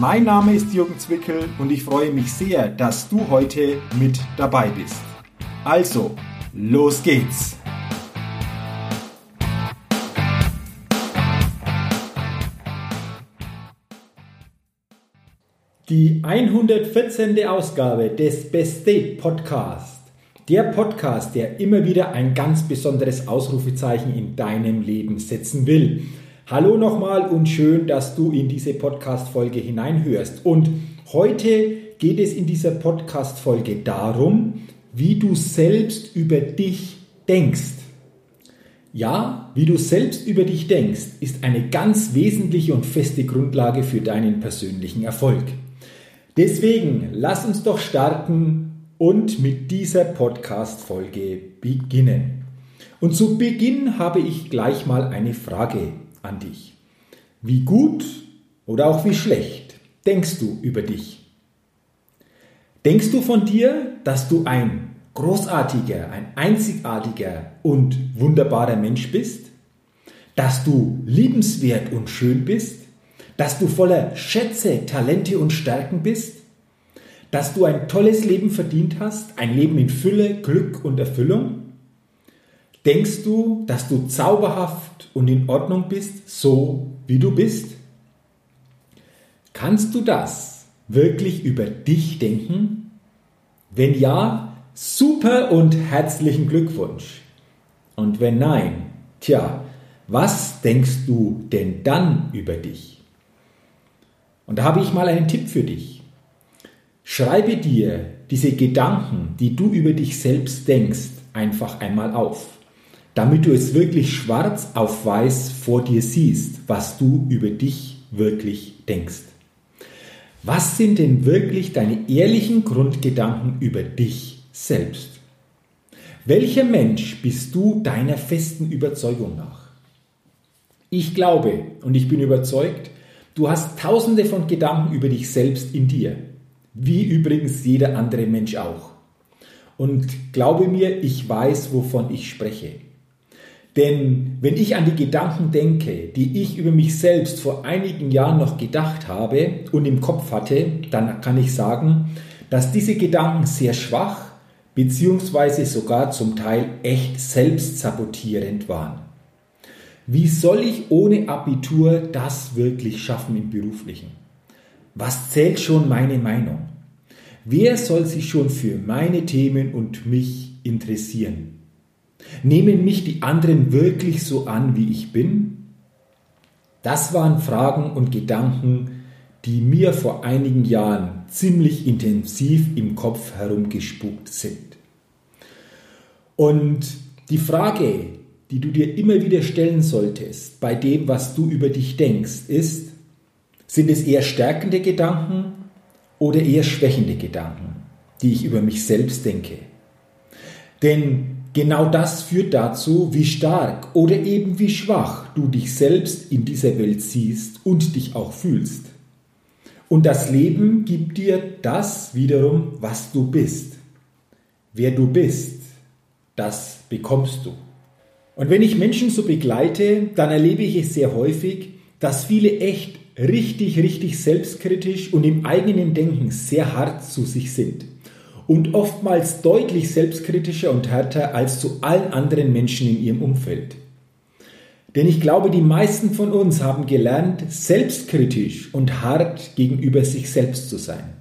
Mein Name ist Jürgen Zwickel und ich freue mich sehr, dass du heute mit dabei bist. Also, los geht's! Die 114. Ausgabe des Best State Podcast. Der Podcast, der immer wieder ein ganz besonderes Ausrufezeichen in deinem Leben setzen will. Hallo nochmal und schön, dass du in diese Podcast-Folge hineinhörst. Und heute geht es in dieser Podcast-Folge darum, wie du selbst über dich denkst. Ja, wie du selbst über dich denkst, ist eine ganz wesentliche und feste Grundlage für deinen persönlichen Erfolg. Deswegen lass uns doch starten und mit dieser Podcast-Folge beginnen. Und zu Beginn habe ich gleich mal eine Frage an dich. Wie gut oder auch wie schlecht denkst du über dich? Denkst du von dir, dass du ein großartiger, ein einzigartiger und wunderbarer Mensch bist? Dass du liebenswert und schön bist? Dass du voller Schätze, Talente und Stärken bist? Dass du ein tolles Leben verdient hast, ein Leben in Fülle, Glück und Erfüllung? Denkst du, dass du zauberhaft und in Ordnung bist, so wie du bist? Kannst du das wirklich über dich denken? Wenn ja, super und herzlichen Glückwunsch. Und wenn nein, tja, was denkst du denn dann über dich? Und da habe ich mal einen Tipp für dich. Schreibe dir diese Gedanken, die du über dich selbst denkst, einfach einmal auf damit du es wirklich schwarz auf weiß vor dir siehst, was du über dich wirklich denkst. Was sind denn wirklich deine ehrlichen Grundgedanken über dich selbst? Welcher Mensch bist du deiner festen Überzeugung nach? Ich glaube und ich bin überzeugt, du hast tausende von Gedanken über dich selbst in dir, wie übrigens jeder andere Mensch auch. Und glaube mir, ich weiß, wovon ich spreche. Denn wenn ich an die Gedanken denke, die ich über mich selbst vor einigen Jahren noch gedacht habe und im Kopf hatte, dann kann ich sagen, dass diese Gedanken sehr schwach bzw. sogar zum Teil echt selbstsabotierend waren. Wie soll ich ohne Abitur das wirklich schaffen im beruflichen? Was zählt schon meine Meinung? Wer soll sich schon für meine Themen und mich interessieren? Nehmen mich die anderen wirklich so an, wie ich bin? Das waren Fragen und Gedanken, die mir vor einigen Jahren ziemlich intensiv im Kopf herumgespukt sind. Und die Frage, die du dir immer wieder stellen solltest bei dem, was du über dich denkst, ist, sind es eher stärkende Gedanken oder eher schwächende Gedanken, die ich über mich selbst denke? Denn Genau das führt dazu, wie stark oder eben wie schwach du dich selbst in dieser Welt siehst und dich auch fühlst. Und das Leben gibt dir das wiederum, was du bist. Wer du bist, das bekommst du. Und wenn ich Menschen so begleite, dann erlebe ich es sehr häufig, dass viele echt richtig, richtig selbstkritisch und im eigenen Denken sehr hart zu sich sind und oftmals deutlich selbstkritischer und härter als zu allen anderen Menschen in ihrem Umfeld. Denn ich glaube, die meisten von uns haben gelernt, selbstkritisch und hart gegenüber sich selbst zu sein.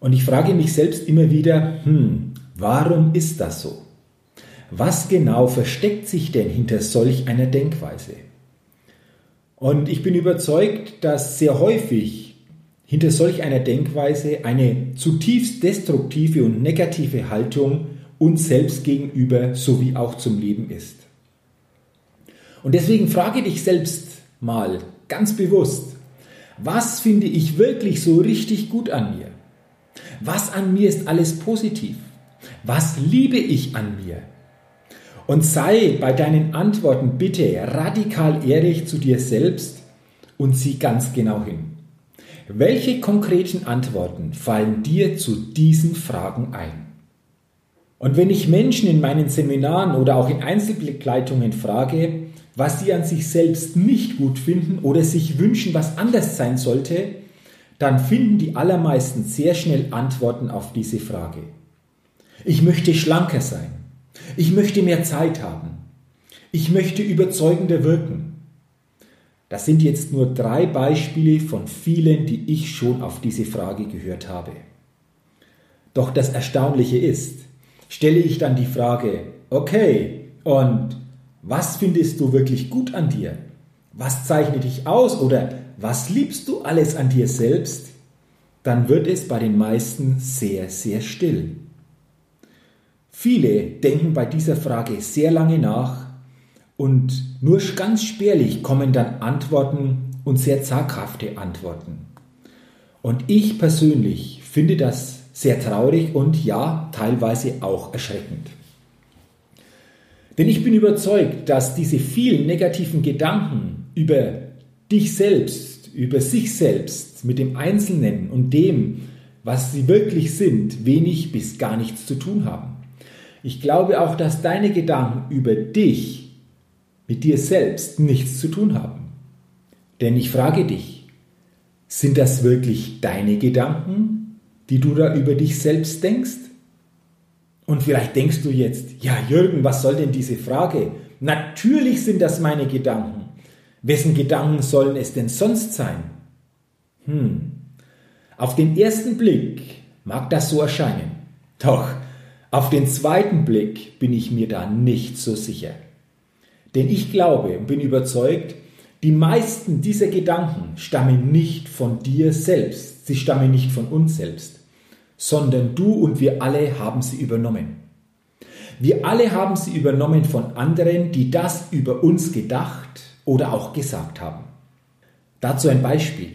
Und ich frage mich selbst immer wieder, hm, warum ist das so? Was genau versteckt sich denn hinter solch einer Denkweise? Und ich bin überzeugt, dass sehr häufig hinter solch einer Denkweise eine zutiefst destruktive und negative Haltung uns selbst gegenüber sowie auch zum Leben ist. Und deswegen frage dich selbst mal ganz bewusst, was finde ich wirklich so richtig gut an mir? Was an mir ist alles positiv? Was liebe ich an mir? Und sei bei deinen Antworten bitte radikal ehrlich zu dir selbst und sieh ganz genau hin. Welche konkreten Antworten fallen dir zu diesen Fragen ein? Und wenn ich Menschen in meinen Seminaren oder auch in Einzelbegleitungen frage, was sie an sich selbst nicht gut finden oder sich wünschen, was anders sein sollte, dann finden die allermeisten sehr schnell Antworten auf diese Frage. Ich möchte schlanker sein. Ich möchte mehr Zeit haben. Ich möchte überzeugender wirken. Das sind jetzt nur drei Beispiele von vielen, die ich schon auf diese Frage gehört habe. Doch das Erstaunliche ist, stelle ich dann die Frage, okay, und was findest du wirklich gut an dir? Was zeichnet dich aus oder was liebst du alles an dir selbst? Dann wird es bei den meisten sehr, sehr still. Viele denken bei dieser Frage sehr lange nach und nur ganz spärlich kommen dann Antworten und sehr zaghafte Antworten. Und ich persönlich finde das sehr traurig und ja, teilweise auch erschreckend. Denn ich bin überzeugt, dass diese vielen negativen Gedanken über dich selbst, über sich selbst, mit dem Einzelnen und dem, was sie wirklich sind, wenig bis gar nichts zu tun haben. Ich glaube auch, dass deine Gedanken über dich mit dir selbst nichts zu tun haben. Denn ich frage dich, sind das wirklich deine Gedanken, die du da über dich selbst denkst? Und vielleicht denkst du jetzt, ja Jürgen, was soll denn diese Frage? Natürlich sind das meine Gedanken. Wessen Gedanken sollen es denn sonst sein? Hm, auf den ersten Blick mag das so erscheinen. Doch auf den zweiten Blick bin ich mir da nicht so sicher. Denn ich glaube und bin überzeugt, die meisten dieser Gedanken stammen nicht von dir selbst, sie stammen nicht von uns selbst, sondern du und wir alle haben sie übernommen. Wir alle haben sie übernommen von anderen, die das über uns gedacht oder auch gesagt haben. Dazu ein Beispiel.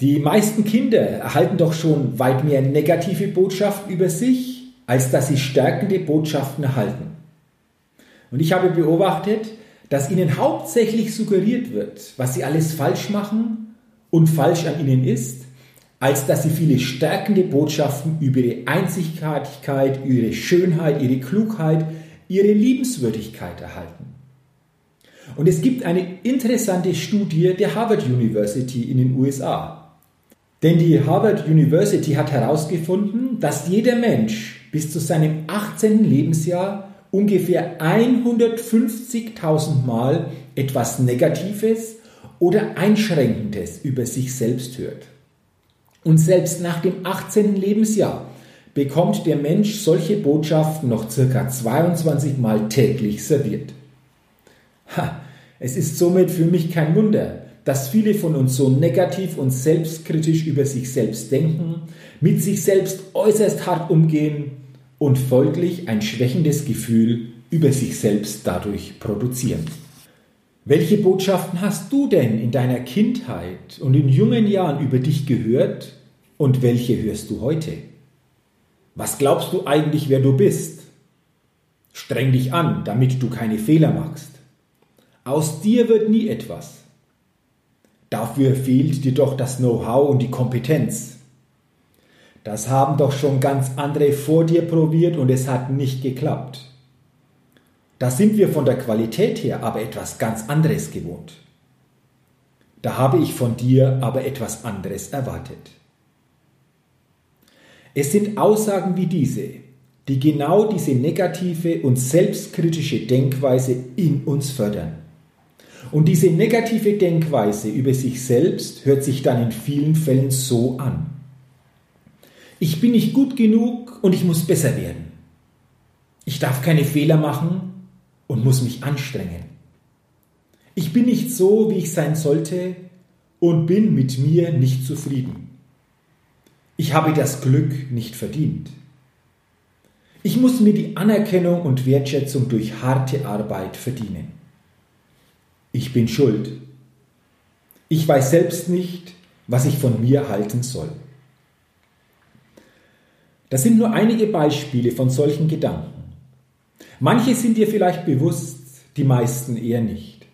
Die meisten Kinder erhalten doch schon weit mehr negative Botschaften über sich als dass sie stärkende Botschaften erhalten. Und ich habe beobachtet, dass ihnen hauptsächlich suggeriert wird, was sie alles falsch machen und falsch an ihnen ist, als dass sie viele stärkende Botschaften über ihre Einzigartigkeit, ihre Schönheit, ihre Klugheit, ihre Liebenswürdigkeit erhalten. Und es gibt eine interessante Studie der Harvard University in den USA. Denn die Harvard University hat herausgefunden, dass jeder Mensch bis zu seinem 18. Lebensjahr ungefähr 150.000 Mal etwas Negatives oder Einschränkendes über sich selbst hört. Und selbst nach dem 18. Lebensjahr bekommt der Mensch solche Botschaften noch circa 22 Mal täglich serviert. Ha, es ist somit für mich kein Wunder, dass viele von uns so negativ und selbstkritisch über sich selbst denken, mit sich selbst äußerst hart umgehen und folglich ein schwächendes Gefühl über sich selbst dadurch produzieren. Welche Botschaften hast du denn in deiner Kindheit und in jungen Jahren über dich gehört und welche hörst du heute? Was glaubst du eigentlich, wer du bist? Streng dich an, damit du keine Fehler machst. Aus dir wird nie etwas. Dafür fehlt dir doch das Know-how und die Kompetenz. Das haben doch schon ganz andere vor dir probiert und es hat nicht geklappt. Da sind wir von der Qualität her aber etwas ganz anderes gewohnt. Da habe ich von dir aber etwas anderes erwartet. Es sind Aussagen wie diese, die genau diese negative und selbstkritische Denkweise in uns fördern. Und diese negative Denkweise über sich selbst hört sich dann in vielen Fällen so an ich bin nicht gut genug und ich muss besser werden. Ich darf keine Fehler machen und muss mich anstrengen. Ich bin nicht so, wie ich sein sollte und bin mit mir nicht zufrieden. Ich habe das Glück nicht verdient. Ich muss mir die Anerkennung und Wertschätzung durch harte Arbeit verdienen. Ich bin schuld. Ich weiß selbst nicht, was ich von mir halten soll. Das sind nur einige Beispiele von solchen Gedanken. Manche sind dir vielleicht bewusst, die meisten eher nicht.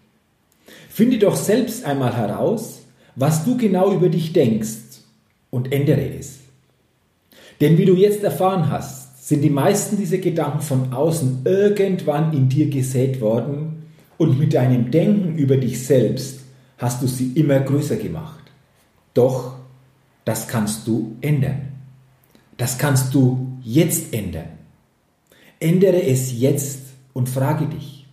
Finde doch selbst einmal heraus, was du genau über dich denkst und ändere es. Denn wie du jetzt erfahren hast, sind die meisten dieser Gedanken von außen irgendwann in dir gesät worden und mit deinem Denken über dich selbst hast du sie immer größer gemacht. Doch das kannst du ändern. Das kannst du jetzt ändern. Ändere es jetzt und frage dich,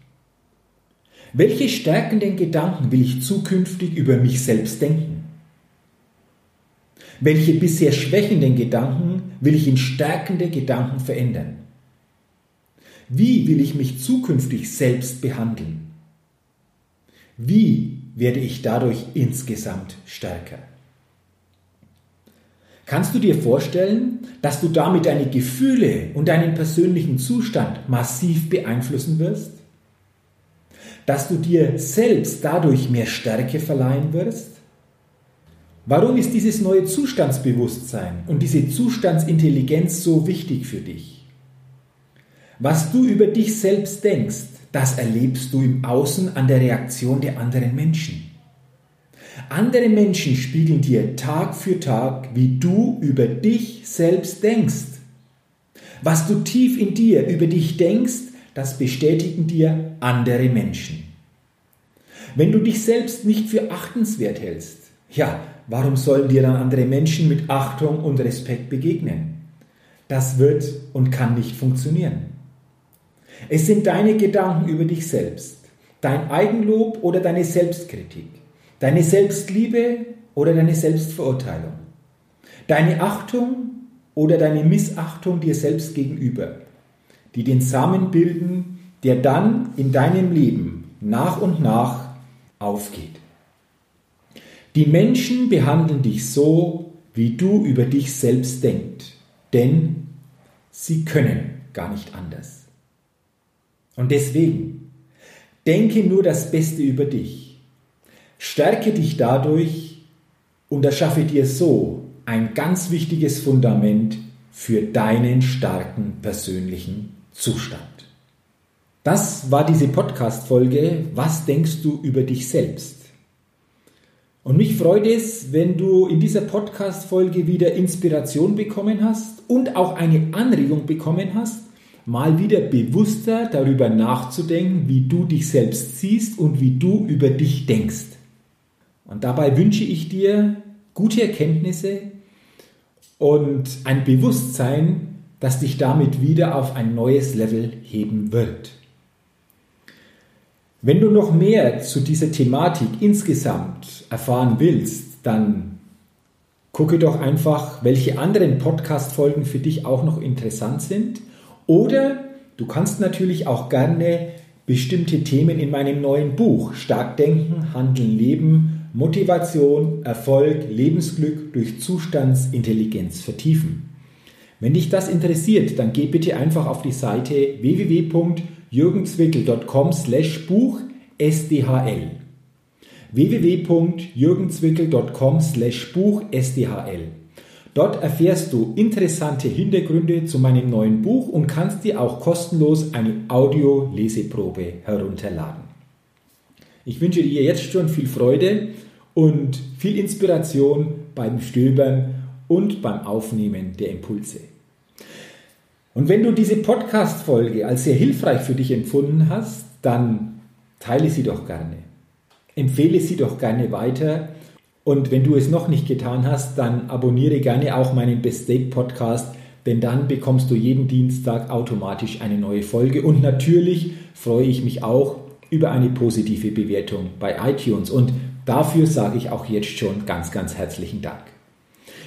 welche stärkenden Gedanken will ich zukünftig über mich selbst denken? Welche bisher schwächenden Gedanken will ich in stärkende Gedanken verändern? Wie will ich mich zukünftig selbst behandeln? Wie werde ich dadurch insgesamt stärker? Kannst du dir vorstellen, dass du damit deine Gefühle und deinen persönlichen Zustand massiv beeinflussen wirst? Dass du dir selbst dadurch mehr Stärke verleihen wirst? Warum ist dieses neue Zustandsbewusstsein und diese Zustandsintelligenz so wichtig für dich? Was du über dich selbst denkst, das erlebst du im Außen an der Reaktion der anderen Menschen. Andere Menschen spiegeln dir Tag für Tag, wie du über dich selbst denkst. Was du tief in dir über dich denkst, das bestätigen dir andere Menschen. Wenn du dich selbst nicht für achtenswert hältst, ja, warum sollen dir dann andere Menschen mit Achtung und Respekt begegnen? Das wird und kann nicht funktionieren. Es sind deine Gedanken über dich selbst, dein Eigenlob oder deine Selbstkritik. Deine Selbstliebe oder deine Selbstverurteilung. Deine Achtung oder deine Missachtung dir selbst gegenüber, die den Samen bilden, der dann in deinem Leben nach und nach aufgeht. Die Menschen behandeln dich so, wie du über dich selbst denkst, denn sie können gar nicht anders. Und deswegen, denke nur das Beste über dich Stärke dich dadurch und erschaffe dir so ein ganz wichtiges Fundament für deinen starken persönlichen Zustand. Das war diese Podcast-Folge. Was denkst du über dich selbst? Und mich freut es, wenn du in dieser Podcast-Folge wieder Inspiration bekommen hast und auch eine Anregung bekommen hast, mal wieder bewusster darüber nachzudenken, wie du dich selbst siehst und wie du über dich denkst. Und dabei wünsche ich dir gute Erkenntnisse und ein Bewusstsein, das dich damit wieder auf ein neues Level heben wird. Wenn du noch mehr zu dieser Thematik insgesamt erfahren willst, dann gucke doch einfach, welche anderen Podcast-Folgen für dich auch noch interessant sind. Oder du kannst natürlich auch gerne bestimmte Themen in meinem neuen Buch Stark Denken, Handeln, Leben Motivation, Erfolg, Lebensglück durch Zustandsintelligenz vertiefen. Wenn dich das interessiert, dann geh bitte einfach auf die Seite www.jürgenzwickel.com slash Buch SDHL. www.jürgenzwickel.com slash Buch SDHL. Dort erfährst du interessante Hintergründe zu meinem neuen Buch und kannst dir auch kostenlos eine Audio-Leseprobe herunterladen. Ich wünsche dir jetzt schon viel Freude und viel Inspiration beim Stöbern und beim Aufnehmen der Impulse. Und wenn du diese Podcast-Folge als sehr hilfreich für dich empfunden hast, dann teile sie doch gerne. Empfehle sie doch gerne weiter. Und wenn du es noch nicht getan hast, dann abonniere gerne auch meinen Best Date Podcast, denn dann bekommst du jeden Dienstag automatisch eine neue Folge. Und natürlich freue ich mich auch über eine positive Bewertung bei iTunes. Und dafür sage ich auch jetzt schon ganz, ganz herzlichen Dank.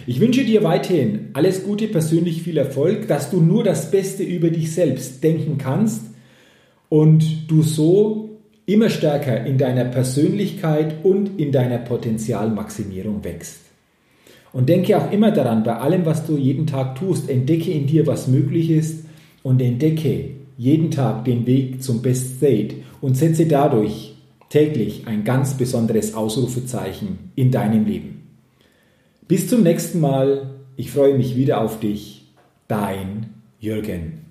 Ich wünsche dir weiterhin alles Gute, persönlich viel Erfolg, dass du nur das Beste über dich selbst denken kannst und du so immer stärker in deiner Persönlichkeit und in deiner Potenzialmaximierung wächst. Und denke auch immer daran, bei allem, was du jeden Tag tust, entdecke in dir, was möglich ist und entdecke jeden Tag den Weg zum Best State und setze dadurch täglich ein ganz besonderes Ausrufezeichen in deinem Leben. Bis zum nächsten Mal. Ich freue mich wieder auf dich. dein Jürgen.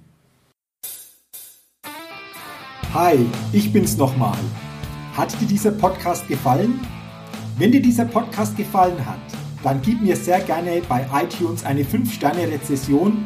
Hi, ich bin's nochmal. Hat dir dieser Podcast gefallen? Wenn dir dieser Podcast gefallen hat, dann gib mir sehr gerne bei iTunes eine 5-Sterne-Rezession